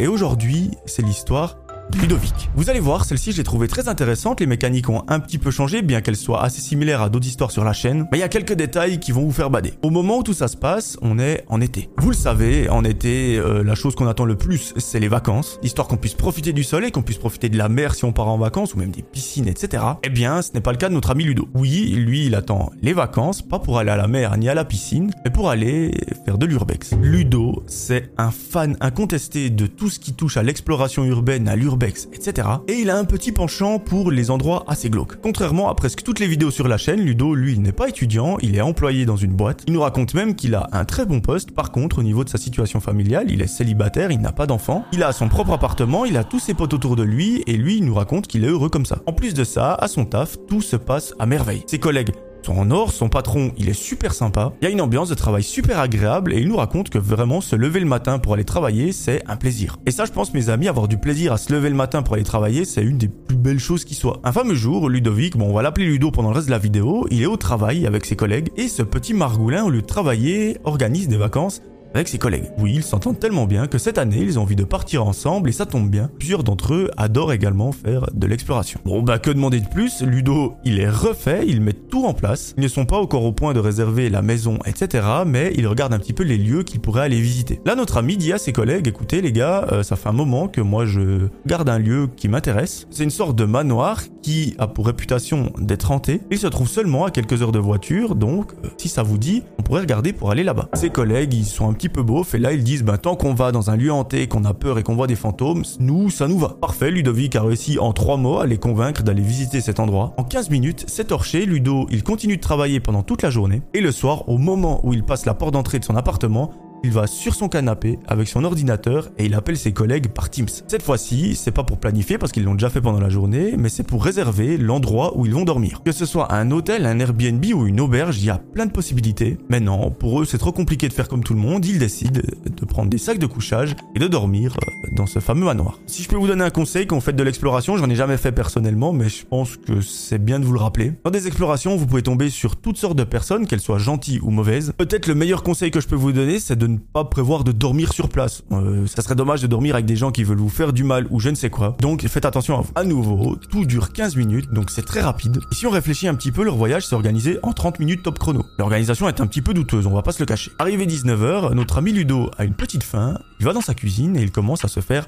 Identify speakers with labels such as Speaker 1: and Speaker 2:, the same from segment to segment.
Speaker 1: Et aujourd'hui, c'est l'histoire Ludovic. Vous allez voir, celle-ci, je l'ai trouvée très intéressante. Les mécaniques ont un petit peu changé, bien qu'elles soient assez similaires à d'autres histoires sur la chaîne. Mais il y a quelques détails qui vont vous faire bader. Au moment où tout ça se passe, on est en été. Vous le savez, en été, euh, la chose qu'on attend le plus, c'est les vacances. Histoire qu'on puisse profiter du soleil, qu'on puisse profiter de la mer si on part en vacances, ou même des piscines, etc. Eh bien, ce n'est pas le cas de notre ami Ludo. Oui, lui, il attend les vacances, pas pour aller à la mer ni à la piscine, mais pour aller de l'urbex. Ludo, c'est un fan incontesté de tout ce qui touche à l'exploration urbaine, à l'urbex, etc. Et il a un petit penchant pour les endroits assez glauques. Contrairement à presque toutes les vidéos sur la chaîne, Ludo, lui, n'est pas étudiant, il est employé dans une boîte. Il nous raconte même qu'il a un très bon poste. Par contre, au niveau de sa situation familiale, il est célibataire, il n'a pas d'enfant. Il a son propre appartement, il a tous ses potes autour de lui, et lui, il nous raconte qu'il est heureux comme ça. En plus de ça, à son taf, tout se passe à merveille. Ses collègues en or, son patron, il est super sympa. Il y a une ambiance de travail super agréable et il nous raconte que vraiment se lever le matin pour aller travailler, c'est un plaisir. Et ça, je pense, mes amis, avoir du plaisir à se lever le matin pour aller travailler, c'est une des plus belles choses qui soit. Un fameux jour, Ludovic, bon, on va l'appeler Ludo pendant le reste de la vidéo, il est au travail avec ses collègues et ce petit margoulin, au lieu de travailler, organise des vacances avec ses collègues. Oui, ils s'entendent tellement bien que cette année, ils ont envie de partir ensemble et ça tombe bien. Plusieurs d'entre eux adorent également faire de l'exploration. Bon bah que demander de plus? Ludo, il est refait, il met tout en place. Ils ne sont pas encore au point de réserver la maison, etc. Mais il regarde un petit peu les lieux qu'il pourrait aller visiter. Là, notre ami dit à ses collègues, écoutez les gars, euh, ça fait un moment que moi je garde un lieu qui m'intéresse. C'est une sorte de manoir qui a pour réputation d'être hanté. Il se trouve seulement à quelques heures de voiture, donc euh, si ça vous dit, on pourrait regarder pour aller là-bas. Ses collègues, ils sont un petit peu beaufs et là ils disent, ben tant qu'on va dans un lieu hanté, qu'on a peur et qu'on voit des fantômes, nous, ça nous va. Parfait, Ludovic a réussi en trois mots à les convaincre d'aller visiter cet endroit. En 15 minutes, c'est torché, Ludo, il continue de travailler pendant toute la journée et le soir, au moment où il passe la porte d'entrée de son appartement, il va sur son canapé avec son ordinateur et il appelle ses collègues par Teams. Cette fois-ci, c'est pas pour planifier parce qu'ils l'ont déjà fait pendant la journée, mais c'est pour réserver l'endroit où ils vont dormir. Que ce soit un hôtel, un Airbnb ou une auberge, il y a plein de possibilités. Mais non, pour eux, c'est trop compliqué de faire comme tout le monde. Ils décident de prendre des sacs de couchage et de dormir euh, dans ce fameux manoir. Si je peux vous donner un conseil quand vous faites de l'exploration, j'en ai jamais fait personnellement, mais je pense que c'est bien de vous le rappeler. Dans des explorations, vous pouvez tomber sur toutes sortes de personnes, qu'elles soient gentilles ou mauvaises. Peut-être le meilleur conseil que je peux vous donner, c'est de ne pas prévoir de dormir sur place. Euh, ça serait dommage de dormir avec des gens qui veulent vous faire du mal ou je ne sais quoi. Donc faites attention à. À nouveau, tout dure 15 minutes, donc c'est très rapide. Et si on réfléchit un petit peu, leur voyage s'est organisé en 30 minutes top chrono. L'organisation est un petit peu douteuse, on va pas se le cacher. Arrivé 19h, notre ami Ludo a une petite faim, il va dans sa cuisine et il commence à se faire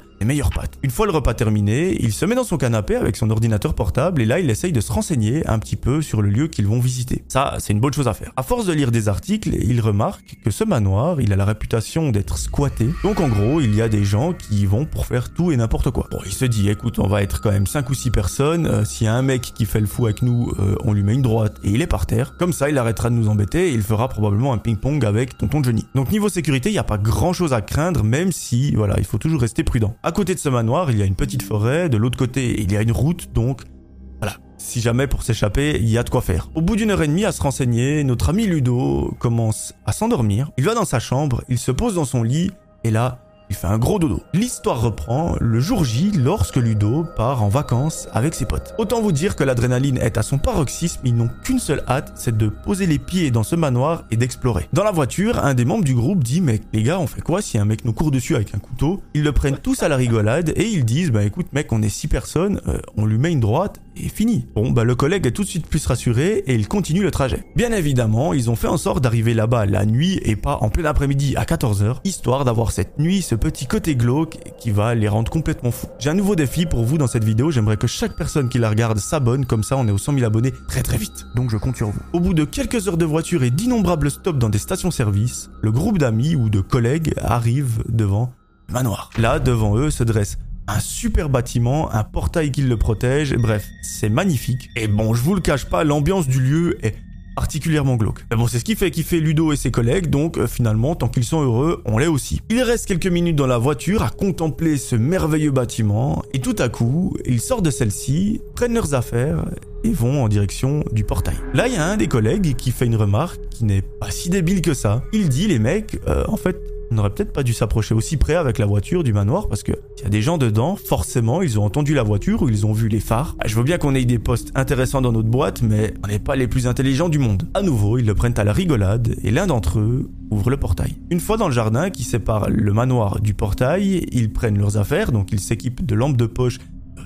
Speaker 1: Une fois le repas terminé, il se met dans son canapé avec son ordinateur portable et là il essaye de se renseigner un petit peu sur le lieu qu'ils vont visiter. Ça, c'est une bonne chose à faire. À force de lire des articles, il remarque que ce manoir, il a la réputation d'être squatté. Donc en gros, il y a des gens qui y vont pour faire tout et n'importe quoi. Bon, il se dit, écoute, on va être quand même 5 ou 6 personnes. Euh, S'il y a un mec qui fait le fou avec nous, euh, on lui met une droite et il est par terre. Comme ça, il arrêtera de nous embêter et il fera probablement un ping-pong avec tonton Johnny. Donc niveau sécurité, il n'y a pas grand chose à craindre, même si, voilà, il faut toujours rester prudent. Côté de ce manoir, il y a une petite forêt. De l'autre côté, il y a une route, donc voilà. Si jamais pour s'échapper, il y a de quoi faire. Au bout d'une heure et demie à se renseigner, notre ami Ludo commence à s'endormir. Il va dans sa chambre, il se pose dans son lit, et là, il fait un gros dodo. L'histoire reprend le jour J lorsque Ludo part en vacances avec ses potes. Autant vous dire que l'adrénaline est à son paroxysme, ils n'ont qu'une seule hâte, c'est de poser les pieds dans ce manoir et d'explorer. Dans la voiture, un des membres du groupe dit mais les gars on fait quoi si un mec nous court dessus avec un couteau? Ils le prennent tous à la rigolade et ils disent bah écoute mec on est six personnes, euh, on lui met une droite Bon bah le collègue est tout de suite plus rassuré et il continue le trajet. Bien évidemment, ils ont fait en sorte d'arriver là-bas la nuit et pas en plein après-midi à 14h, histoire d'avoir cette nuit ce petit côté glauque qui va les rendre complètement fous. J'ai un nouveau défi pour vous dans cette vidéo, j'aimerais que chaque personne qui la regarde s'abonne, comme ça on est aux 100 000 abonnés très très vite. Donc je compte sur vous. Au bout de quelques heures de voiture et d'innombrables stops dans des stations-service, le groupe d'amis ou de collègues arrive devant le manoir. Là, devant eux se dresse un super bâtiment, un portail qui le protège, bref, c'est magnifique. Et bon, je vous le cache pas, l'ambiance du lieu est particulièrement glauque. Mais bon, c'est ce qui fait kiffer Ludo et ses collègues, donc euh, finalement, tant qu'ils sont heureux, on l'est aussi. Il reste quelques minutes dans la voiture à contempler ce merveilleux bâtiment, et tout à coup, ils sortent de celle-ci, prennent leurs affaires et vont en direction du portail. Là, il y a un des collègues qui fait une remarque qui n'est pas si débile que ça. Il dit, les mecs, euh, en fait, on n'aurait peut-être pas dû s'approcher aussi près avec la voiture du manoir parce que il y a des gens dedans, forcément, ils ont entendu la voiture ou ils ont vu les phares. Ah, je veux bien qu'on ait des postes intéressants dans notre boîte, mais on n'est pas les plus intelligents du monde. À nouveau, ils le prennent à la rigolade et l'un d'entre eux ouvre le portail. Une fois dans le jardin qui sépare le manoir du portail, ils prennent leurs affaires, donc ils s'équipent de lampes de poche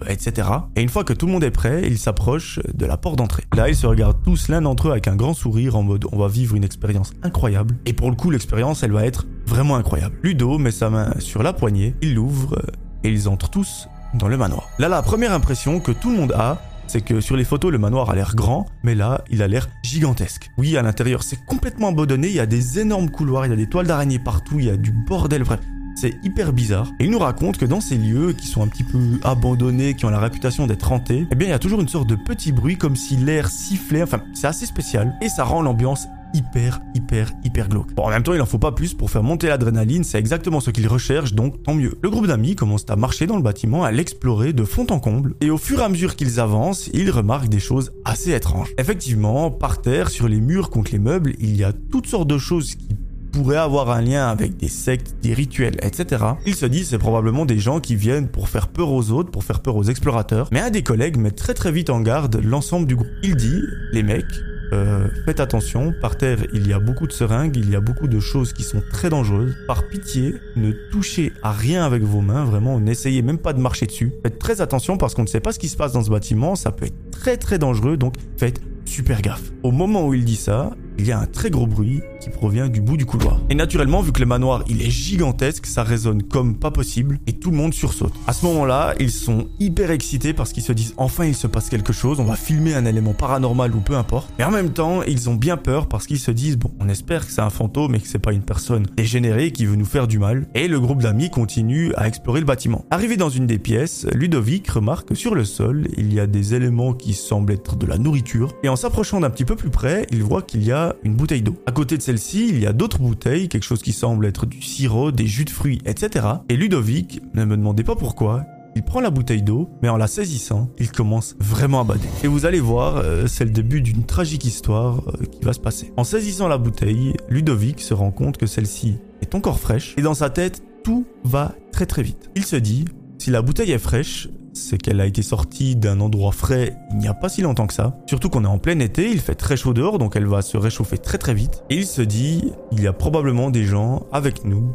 Speaker 1: etc. Et une fois que tout le monde est prêt, ils s'approchent de la porte d'entrée. Là, ils se regardent tous l'un d'entre eux avec un grand sourire en mode on va vivre une expérience incroyable. Et pour le coup, l'expérience, elle va être vraiment incroyable. Ludo met sa main sur la poignée, il l'ouvre et ils entrent tous dans le manoir. Là, la première impression que tout le monde a, c'est que sur les photos, le manoir a l'air grand, mais là, il a l'air gigantesque. Oui, à l'intérieur, c'est complètement abandonné, il y a des énormes couloirs, il y a des toiles d'araignée partout, il y a du bordel, bref. C'est hyper bizarre. Et il nous raconte que dans ces lieux qui sont un petit peu abandonnés, qui ont la réputation d'être hantés, eh bien il y a toujours une sorte de petit bruit comme si l'air sifflait. Enfin, c'est assez spécial et ça rend l'ambiance hyper, hyper, hyper glauque. Bon, en même temps, il en faut pas plus pour faire monter l'adrénaline, c'est exactement ce qu'il recherche, donc tant mieux. Le groupe d'amis commence à marcher dans le bâtiment, à l'explorer de fond en comble, et au fur et à mesure qu'ils avancent, ils remarquent des choses assez étranges. Effectivement, par terre, sur les murs contre les meubles, il y a toutes sortes de choses qui pourrait avoir un lien avec des sectes, des rituels, etc. Il se dit c'est probablement des gens qui viennent pour faire peur aux autres, pour faire peur aux explorateurs. Mais un des collègues met très très vite en garde l'ensemble du groupe. Il dit, les mecs, euh, faites attention, par terre il y a beaucoup de seringues, il y a beaucoup de choses qui sont très dangereuses. Par pitié, ne touchez à rien avec vos mains, vraiment, n'essayez même pas de marcher dessus. Faites très attention parce qu'on ne sait pas ce qui se passe dans ce bâtiment, ça peut être très très dangereux, donc faites super gaffe. Au moment où il dit ça, il y a un très gros bruit qui provient du bout du couloir. Et naturellement, vu que le manoir il est gigantesque, ça résonne comme pas possible et tout le monde sursaute. À ce moment-là, ils sont hyper excités parce qu'ils se disent enfin il se passe quelque chose, on va filmer un élément paranormal ou peu importe. Mais en même temps, ils ont bien peur parce qu'ils se disent bon, on espère que c'est un fantôme et que c'est pas une personne dégénérée qui veut nous faire du mal. Et le groupe d'amis continue à explorer le bâtiment. Arrivé dans une des pièces, Ludovic remarque que sur le sol, il y a des éléments qui semblent être de la nourriture. Et en s'approchant d'un petit peu plus près, il voit qu'il y a une bouteille d'eau. À côté de celle-ci, il y a d'autres bouteilles, quelque chose qui semble être du sirop, des jus de fruits, etc. Et Ludovic, ne me demandez pas pourquoi, il prend la bouteille d'eau, mais en la saisissant, il commence vraiment à bader. Et vous allez voir, euh, c'est le début d'une tragique histoire euh, qui va se passer. En saisissant la bouteille, Ludovic se rend compte que celle-ci est encore fraîche, et dans sa tête, tout va très très vite. Il se dit, si la bouteille est fraîche, c'est qu'elle a été sortie d'un endroit frais il n'y a pas si longtemps que ça. Surtout qu'on est en plein été, il fait très chaud dehors, donc elle va se réchauffer très très vite. Et il se dit, il y a probablement des gens avec nous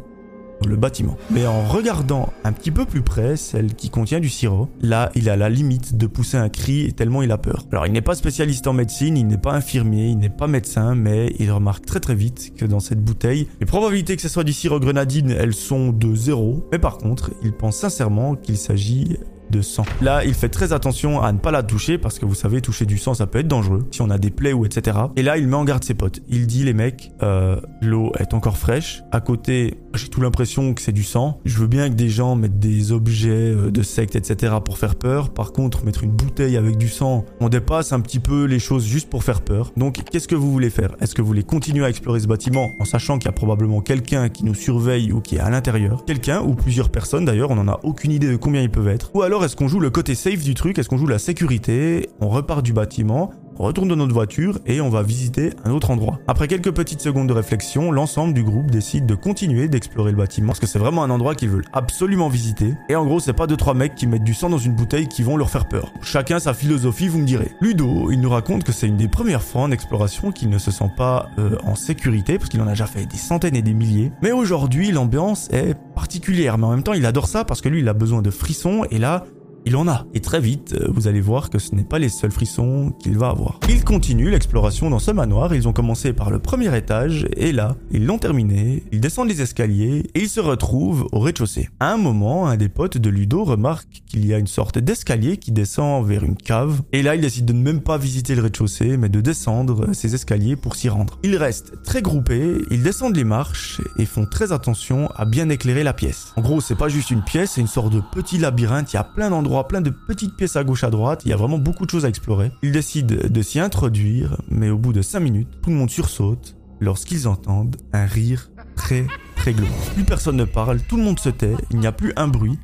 Speaker 1: le bâtiment. Mais en regardant un petit peu plus près celle qui contient du sirop, là il a la limite de pousser un cri tellement il a peur. Alors il n'est pas spécialiste en médecine, il n'est pas infirmier, il n'est pas médecin, mais il remarque très très vite que dans cette bouteille, les probabilités que ce soit du sirop grenadine, elles sont de zéro. Mais par contre, il pense sincèrement qu'il s'agit de sang. Là, il fait très attention à ne pas la toucher parce que vous savez, toucher du sang, ça peut être dangereux si on a des plaies ou etc. Et là, il met en garde ses potes. Il dit les mecs, euh, l'eau est encore fraîche. À côté, j'ai tout l'impression que c'est du sang. Je veux bien que des gens mettent des objets euh, de secte etc. pour faire peur. Par contre, mettre une bouteille avec du sang, on dépasse un petit peu les choses juste pour faire peur. Donc, qu'est-ce que vous voulez faire? Est-ce que vous voulez continuer à explorer ce bâtiment en sachant qu'il y a probablement quelqu'un qui nous surveille ou qui est à l'intérieur? Quelqu'un ou plusieurs personnes d'ailleurs, on n'en a aucune idée de combien ils peuvent être. Ou alors est-ce qu'on joue le côté safe du truc? Est-ce qu'on joue la sécurité? On repart du bâtiment on retourne dans notre voiture et on va visiter un autre endroit. Après quelques petites secondes de réflexion, l'ensemble du groupe décide de continuer d'explorer le bâtiment parce que c'est vraiment un endroit qu'ils veulent absolument visiter. Et en gros, c'est pas deux trois mecs qui mettent du sang dans une bouteille qui vont leur faire peur. Chacun sa philosophie, vous me direz. Ludo, il nous raconte que c'est une des premières fois en exploration qu'il ne se sent pas euh, en sécurité parce qu'il en a déjà fait des centaines et des milliers. Mais aujourd'hui, l'ambiance est particulière, mais en même temps, il adore ça parce que lui, il a besoin de frissons et là, il en a. Et très vite, euh, vous allez voir que ce n'est pas les seuls frissons qu'il va avoir. Il continue l'exploration dans ce manoir, ils ont commencé par le premier étage, et là, ils l'ont terminé, ils descendent les escaliers, et ils se retrouvent au rez-de-chaussée. À un moment, un des potes de Ludo remarque qu'il y a une sorte d'escalier qui descend vers une cave, et là, il décide de ne même pas visiter le rez-de-chaussée, mais de descendre ces escaliers pour s'y rendre. Ils restent très groupés, ils descendent les marches, et font très attention à bien éclairer la pièce. En gros, c'est pas juste une pièce, c'est une sorte de petit labyrinthe, il y a plein d'endroits plein de petites pièces à gauche à droite, il y a vraiment beaucoup de choses à explorer. Ils décident de s'y introduire, mais au bout de 5 minutes, tout le monde sursaute lorsqu'ils entendent un rire très très glauque. Plus personne ne parle, tout le monde se tait, il n'y a plus un bruit,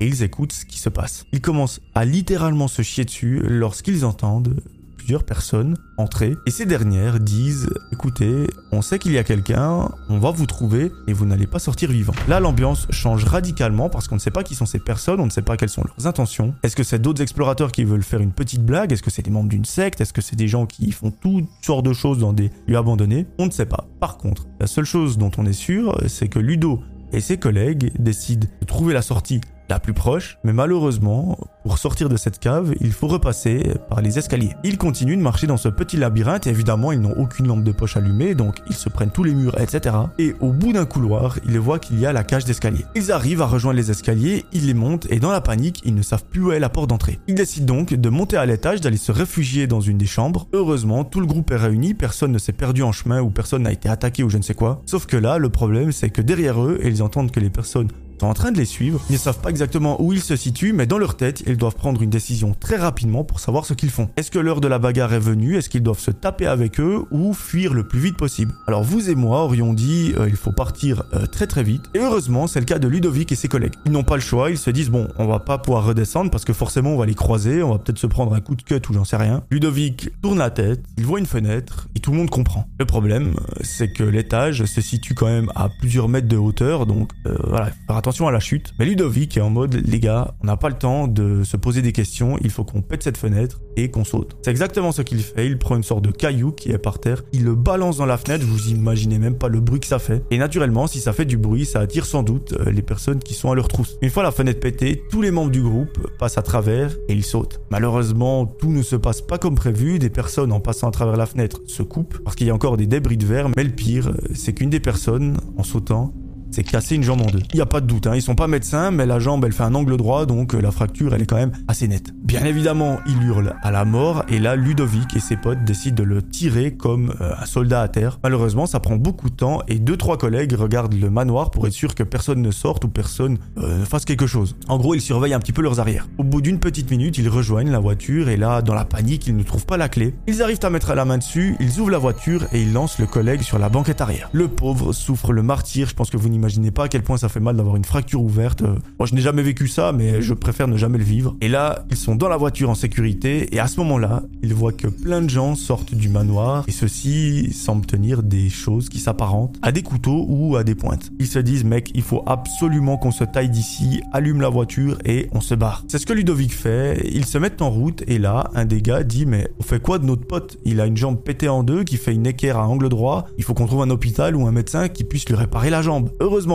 Speaker 1: et ils écoutent ce qui se passe. Ils commencent à littéralement se chier dessus lorsqu'ils entendent plusieurs personnes entrer et ces dernières disent écoutez, on sait qu'il y a quelqu'un, on va vous trouver et vous n'allez pas sortir vivant. Là, l'ambiance change radicalement parce qu'on ne sait pas qui sont ces personnes, on ne sait pas quelles sont leurs intentions. Est-ce que c'est d'autres explorateurs qui veulent faire une petite blague? Est-ce que c'est des membres d'une secte? Est-ce que c'est des gens qui font toutes sortes de choses dans des lieux abandonnés? On ne sait pas. Par contre, la seule chose dont on est sûr, c'est que Ludo et ses collègues décident de trouver la sortie la plus proche, mais malheureusement, pour sortir de cette cave, il faut repasser par les escaliers. Ils continuent de marcher dans ce petit labyrinthe et évidemment ils n'ont aucune lampe de poche allumée, donc ils se prennent tous les murs, etc. Et au bout d'un couloir, ils voient qu'il y a la cage d'escalier. Ils arrivent à rejoindre les escaliers, ils les montent et dans la panique, ils ne savent plus où est la porte d'entrée. Ils décident donc de monter à l'étage, d'aller se réfugier dans une des chambres. Heureusement, tout le groupe est réuni, personne ne s'est perdu en chemin ou personne n'a été attaqué ou je ne sais quoi. Sauf que là, le problème c'est que derrière eux, ils entendent que les personnes sont en train de les suivre. Ils ne savent pas exactement où ils se situent, mais dans leur tête, ils doivent prendre une décision très rapidement pour savoir ce qu'ils font. Est-ce que l'heure de la bagarre est venue? Est-ce qu'ils doivent se taper avec eux ou fuir le plus vite possible? Alors vous et moi aurions dit euh, il faut partir euh, très très vite. Et heureusement, c'est le cas de Ludovic et ses collègues. Ils n'ont pas le choix, ils se disent bon, on va pas pouvoir redescendre parce que forcément on va les croiser, on va peut-être se prendre un coup de cut ou j'en sais rien. Ludovic tourne la tête, il voit une fenêtre et tout le monde comprend. Le problème, euh, c'est que l'étage se situe quand même à plusieurs mètres de hauteur, donc voilà, faire attention à la chute. Ludovic est en mode, les gars, on n'a pas le temps de se poser des questions, il faut qu'on pète cette fenêtre et qu'on saute. C'est exactement ce qu'il fait, il prend une sorte de caillou qui est par terre, il le balance dans la fenêtre, vous imaginez même pas le bruit que ça fait. Et naturellement, si ça fait du bruit, ça attire sans doute euh, les personnes qui sont à leur trousse. Une fois la fenêtre pétée, tous les membres du groupe passent à travers et ils sautent. Malheureusement, tout ne se passe pas comme prévu, des personnes en passant à travers la fenêtre se coupent parce qu'il y a encore des débris de verre, mais le pire, c'est qu'une des personnes, en sautant, c'est casser une jambe en deux. Il n'y a pas de doute, hein. ils sont pas médecins, mais la jambe elle fait un angle droit, donc euh, la fracture elle est quand même assez nette. Bien évidemment, il hurle à la mort, et là Ludovic et ses potes décident de le tirer comme euh, un soldat à terre. Malheureusement, ça prend beaucoup de temps, et deux trois collègues regardent le manoir pour être sûr que personne ne sorte ou personne euh, fasse quelque chose. En gros, ils surveillent un petit peu leurs arrières. Au bout d'une petite minute, ils rejoignent la voiture, et là, dans la panique, ils ne trouvent pas la clé. Ils arrivent à mettre la main dessus, ils ouvrent la voiture, et ils lancent le collègue sur la banquette arrière. Le pauvre souffre le martyr, je pense que vous n'imaginez pas à quel point ça fait mal d'avoir une fracture ouverte. Euh, moi, je n'ai jamais vécu ça, mais je préfère ne jamais le vivre. Et là, ils sont dans la voiture en sécurité, et à ce moment-là, ils voient que plein de gens sortent du manoir, et ceux-ci semblent tenir des choses qui s'apparentent à des couteaux ou à des pointes. Ils se disent, mec, il faut absolument qu'on se taille d'ici, allume la voiture et on se barre. C'est ce que Ludovic fait, ils se mettent en route, et là, un des gars dit, mais on fait quoi de notre pote? Il a une jambe pétée en deux, qui fait une équerre à angle droit, il faut qu'on trouve un hôpital ou un médecin qui puisse lui réparer la jambe.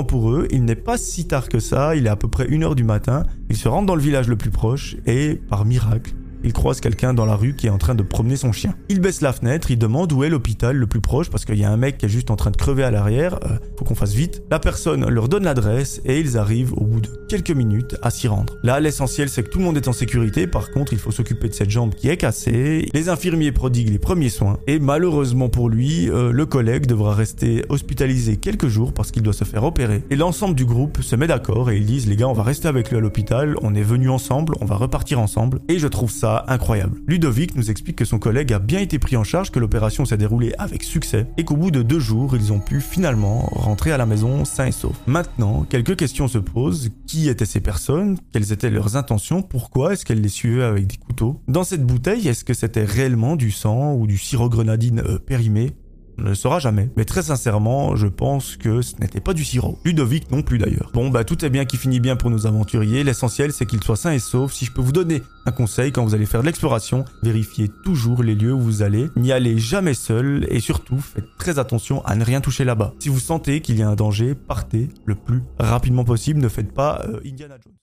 Speaker 1: Pour eux, il n'est pas si tard que ça, il est à peu près 1h du matin, ils se rendent dans le village le plus proche et, par miracle, il croise quelqu'un dans la rue qui est en train de promener son chien. Il baisse la fenêtre, il demande où est l'hôpital le plus proche parce qu'il y a un mec qui est juste en train de crever à l'arrière, euh, faut qu'on fasse vite. La personne leur donne l'adresse et ils arrivent au bout de quelques minutes à s'y rendre. Là, l'essentiel c'est que tout le monde est en sécurité, par contre il faut s'occuper de cette jambe qui est cassée, les infirmiers prodiguent les premiers soins et malheureusement pour lui, euh, le collègue devra rester hospitalisé quelques jours parce qu'il doit se faire opérer. Et l'ensemble du groupe se met d'accord et ils disent les gars on va rester avec lui à l'hôpital, on est venus ensemble, on va repartir ensemble et je trouve ça incroyable. Ludovic nous explique que son collègue a bien été pris en charge, que l'opération s'est déroulée avec succès et qu'au bout de deux jours, ils ont pu finalement rentrer à la maison sains et saufs. Maintenant, quelques questions se posent. Qui étaient ces personnes? Quelles étaient leurs intentions? Pourquoi est-ce qu'elles les suivaient avec des couteaux? Dans cette bouteille, est-ce que c'était réellement du sang ou du sirop grenadine euh, périmé? Ne le saura jamais. Mais très sincèrement, je pense que ce n'était pas du sirop. Ludovic non plus d'ailleurs. Bon bah tout est bien qui finit bien pour nos aventuriers, l'essentiel c'est qu'ils soient sains et saufs. Si je peux vous donner un conseil quand vous allez faire de l'exploration, vérifiez toujours les lieux où vous allez, n'y allez jamais seul et surtout faites très attention à ne rien toucher là-bas. Si vous sentez qu'il y a un danger, partez le plus rapidement possible, ne faites pas euh, Indiana Jones.